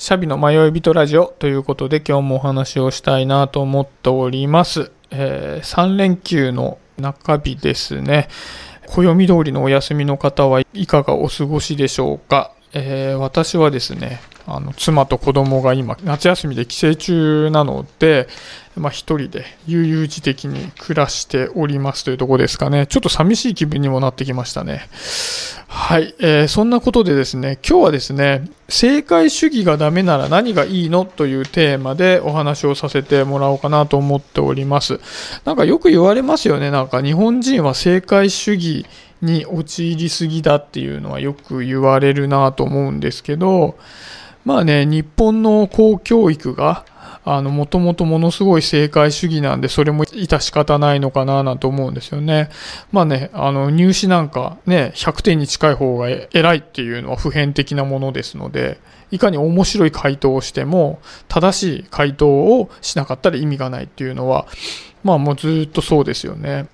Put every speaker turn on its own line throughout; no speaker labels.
シャビの迷い人ラジオということで今日もお話をしたいなと思っております。えー、3連休の中日ですね。暦通りのお休みの方はいかがお過ごしでしょうか。えー、私はですね、あの妻と子供が今夏休みで帰省中なので、まあ、一人で悠々自適に暮らしておりますというとこですかね。ちょっと寂しい気分にもなってきましたね。はい、えー、そんなことでですね、今日はですね、正解主義がダメなら何がいいのというテーマでお話をさせてもらおうかなと思っております。なんかよく言われますよね。なんか日本人は正解主義に陥りすぎだっていうのはよく言われるなと思うんですけど、まあね、日本の公教育が、あの、もともとものすごい正解主義なんで、それも致し方ないのかななんて思うんですよね。まあね、あの、入試なんかね、100点に近い方が偉いっていうのは普遍的なものですので、いかに面白い回答をしても、正しい回答をしなかったら意味がないっていうのは、まあもうずっとそうですよね。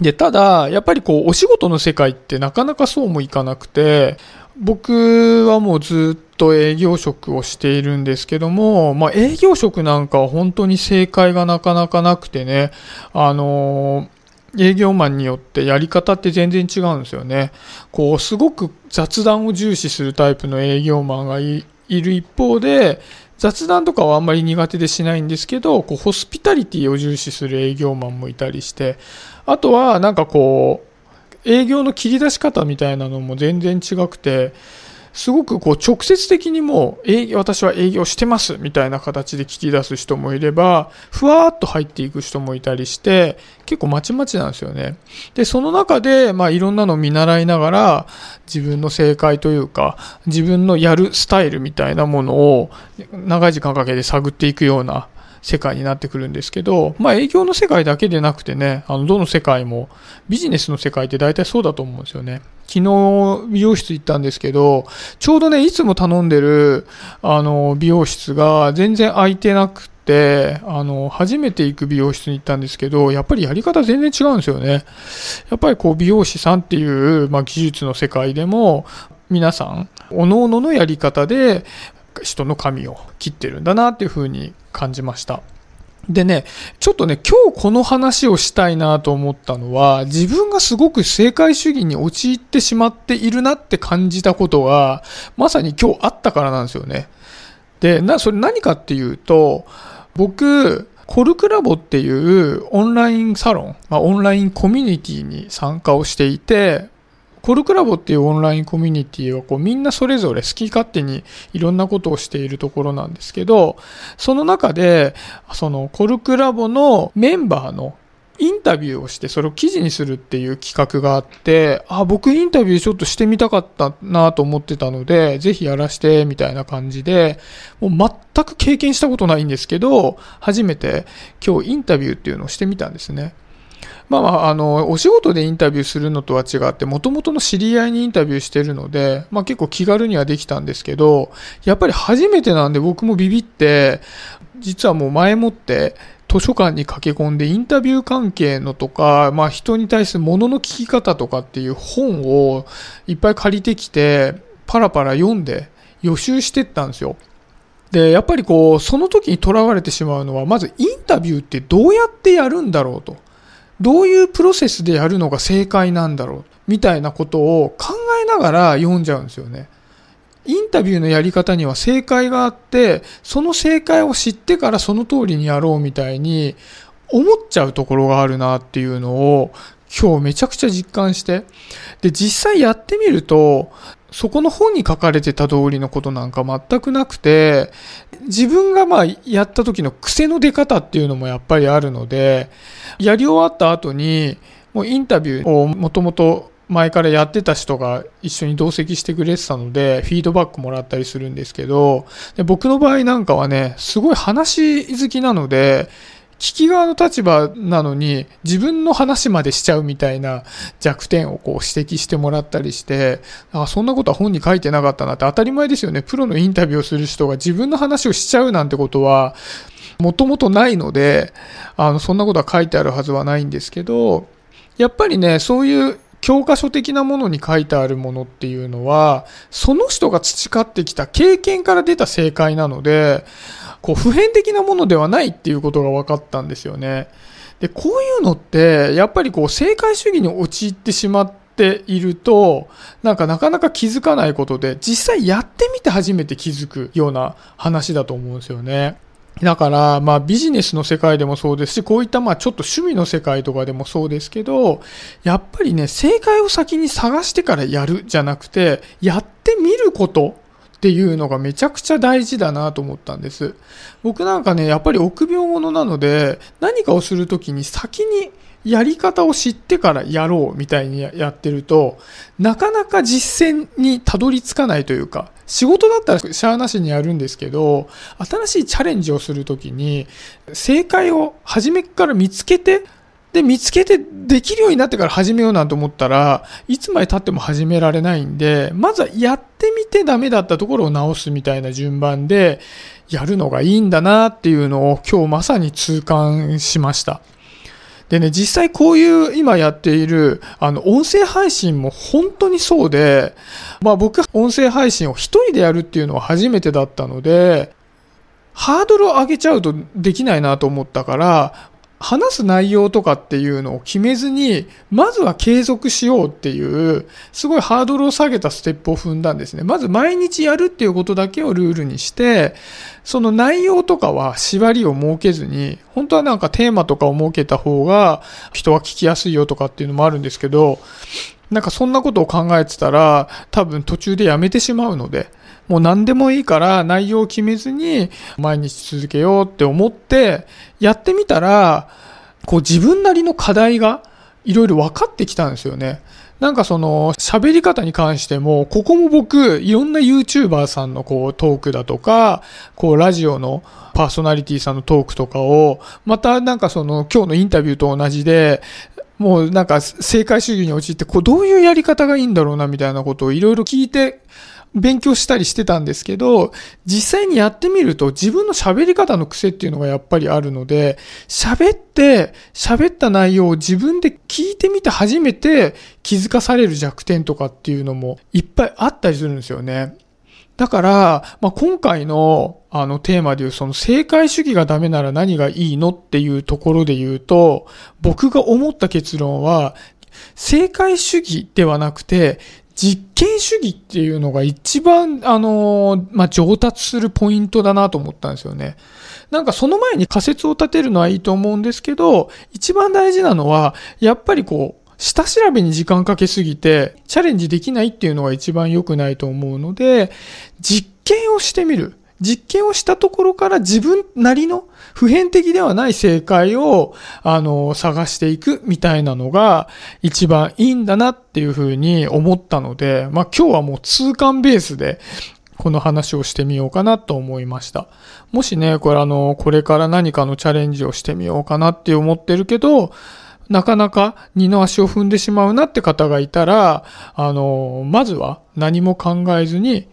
で、ただ、やっぱりこう、お仕事の世界ってなかなかそうもいかなくて、僕はもうずっと営業職をしているんですけども、まあ、営業職なんかは本当に正解がなかなかなくてね、あの、営業マンによってやり方って全然違うんですよね。こう、すごく雑談を重視するタイプの営業マンがいる一方で、雑談とかはあんまり苦手でしないんですけど、こう、ホスピタリティを重視する営業マンもいたりして、あとは、なんかこう、営業の切り出し方みたいなのも全然違くて、すごくこう直接的にもう私は営業してますみたいな形で聞き出す人もいれば、ふわーっと入っていく人もいたりして、結構まちまちなんですよね。で、その中で、まあいろんなのを見習いながら、自分の正解というか、自分のやるスタイルみたいなものを長い時間かけて探っていくような世界になってくるんですけど、まあ営業の世界だけでなくてね、あの、どの世界も、ビジネスの世界って大体そうだと思うんですよね。昨日美容室行ったんですけど、ちょうどね、いつも頼んでる、あの、美容室が全然空いてなくて、あの、初めて行く美容室に行ったんですけど、やっぱりやり方全然違うんですよね。やっぱりこう、美容師さんっていう、まあ、技術の世界でも、皆さん、各々のやり方で、人の髪を切ってるんだなっていうふうに感じました。でね、ちょっとね、今日この話をしたいなと思ったのは、自分がすごく正解主義に陥ってしまっているなって感じたことが、まさに今日あったからなんですよね。で、な、それ何かっていうと、僕、コルクラボっていうオンラインサロン、まあ、オンラインコミュニティに参加をしていて、コルクラボっていうオンラインコミュニティはこうみんなそれぞれ好き勝手にいろんなことをしているところなんですけど、その中で、そのコルクラボのメンバーのインタビューをしてそれを記事にするっていう企画があって、あ、僕インタビューちょっとしてみたかったなと思ってたので、ぜひやらして、みたいな感じで、もう全く経験したことないんですけど、初めて今日インタビューっていうのをしてみたんですね。まあまあ、あの、お仕事でインタビューするのとは違って、もともとの知り合いにインタビューしてるので、まあ結構気軽にはできたんですけど、やっぱり初めてなんで僕もビビって、実はもう前もって図書館に駆け込んでインタビュー関係のとか、まあ人に対するものの聞き方とかっていう本をいっぱい借りてきて、パラパラ読んで予習してったんですよ。で、やっぱりこう、その時にとらわれてしまうのは、まずインタビューってどうやってやるんだろうと。どういうプロセスでやるのが正解なんだろうみたいなことを考えながら読んじゃうんですよね。インタビューのやり方には正解があって、その正解を知ってからその通りにやろうみたいに思っちゃうところがあるなっていうのを今日めちゃくちゃ実感して。で、実際やってみると、そこの本に書かれてた通りのことなんか全くなくて、自分がまあやった時の癖の出方っていうのもやっぱりあるので、やり終わった後に、もうインタビューをもともと前からやってた人が一緒に同席してくれてたので、フィードバックもらったりするんですけど、で僕の場合なんかはね、すごい話好きなので、聞き側の立場なのに自分の話までしちゃうみたいな弱点をこう指摘してもらったりして、あそんなことは本に書いてなかったなって当たり前ですよね。プロのインタビューをする人が自分の話をしちゃうなんてことはもともとないので、あの、そんなことは書いてあるはずはないんですけど、やっぱりね、そういう教科書的なものに書いてあるものっていうのは、その人が培ってきた経験から出た正解なので、こう普遍的なものではないっていうことが分かったんですよね。で、こういうのって、やっぱりこう正解主義に陥ってしまっていると、なんかなかなか気づかないことで、実際やってみて初めて気づくような話だと思うんですよね。だから、まあビジネスの世界でもそうですし、こういったまあちょっと趣味の世界とかでもそうですけど、やっぱりね、正解を先に探してからやるじゃなくて、やってみることっていうのがめちゃくちゃ大事だなと思ったんです。僕なんかね、やっぱり臆病者なので、何かをするときに先にやり方を知ってからやろうみたいにやってると、なかなか実践にたどり着かないというか、仕事だったらしゃあなしにやるんですけど、新しいチャレンジをするときに、正解を初めから見つけて、で、見つけてできるようになってから始めようなんて思ったらいつまで経っても始められないんで、まずはやっててダメだったところを直すみたいな順番でやるのがいいんだなっていうのを今日まさに痛感しました。でね、実際こういう今やっている、あの、音声配信も本当にそうで、まあ僕、音声配信を一人でやるっていうのは初めてだったので、ハードルを上げちゃうとできないなと思ったから、話す内容とかっていうのを決めずに、まずは継続しようっていう、すごいハードルを下げたステップを踏んだんですね。まず毎日やるっていうことだけをルールにして、その内容とかは縛りを設けずに、本当はなんかテーマとかを設けた方が人は聞きやすいよとかっていうのもあるんですけど、なんかそんなことを考えてたら、多分途中でやめてしまうので、もう何でもいいから内容を決めずに毎日続けようって思ってやってみたら、こう自分なりの課題がいろいろ分かってきたんですよね。なんかその喋り方に関しても、ここも僕、いろんな YouTuber さんのこうトークだとか、こうラジオのパーソナリティさんのトークとかを、またなんかその今日のインタビューと同じで、もうなんか正解主義に陥って、こうどういうやり方がいいんだろうなみたいなことをいろいろ聞いて、勉強したりしてたんですけど、実際にやってみると自分の喋り方の癖っていうのがやっぱりあるので、喋って、喋った内容を自分で聞いてみて初めて気づかされる弱点とかっていうのもいっぱいあったりするんですよね。だから、まあ、今回のあのテーマでいうその正解主義がダメなら何がいいのっていうところで言うと、僕が思った結論は、正解主義ではなくて、実験主義っていうのが一番、あの、まあ、上達するポイントだなと思ったんですよね。なんかその前に仮説を立てるのはいいと思うんですけど、一番大事なのは、やっぱりこう、下調べに時間かけすぎて、チャレンジできないっていうのが一番良くないと思うので、実験をしてみる。実験をしたところから自分なりの普遍的ではない正解を、あの、探していくみたいなのが一番いいんだなっていうふうに思ったので、まあ今日はもう痛感ベースでこの話をしてみようかなと思いました。もしね、これあの、これから何かのチャレンジをしてみようかなって思ってるけど、なかなか二の足を踏んでしまうなって方がいたら、あの、まずは何も考えずに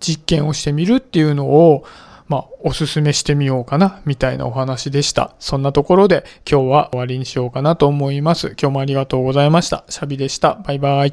実験をしてみるっていうのを、まあ、おすすめしてみようかな、みたいなお話でした。そんなところで今日は終わりにしようかなと思います。今日もありがとうございました。シャビでした。バイバイ。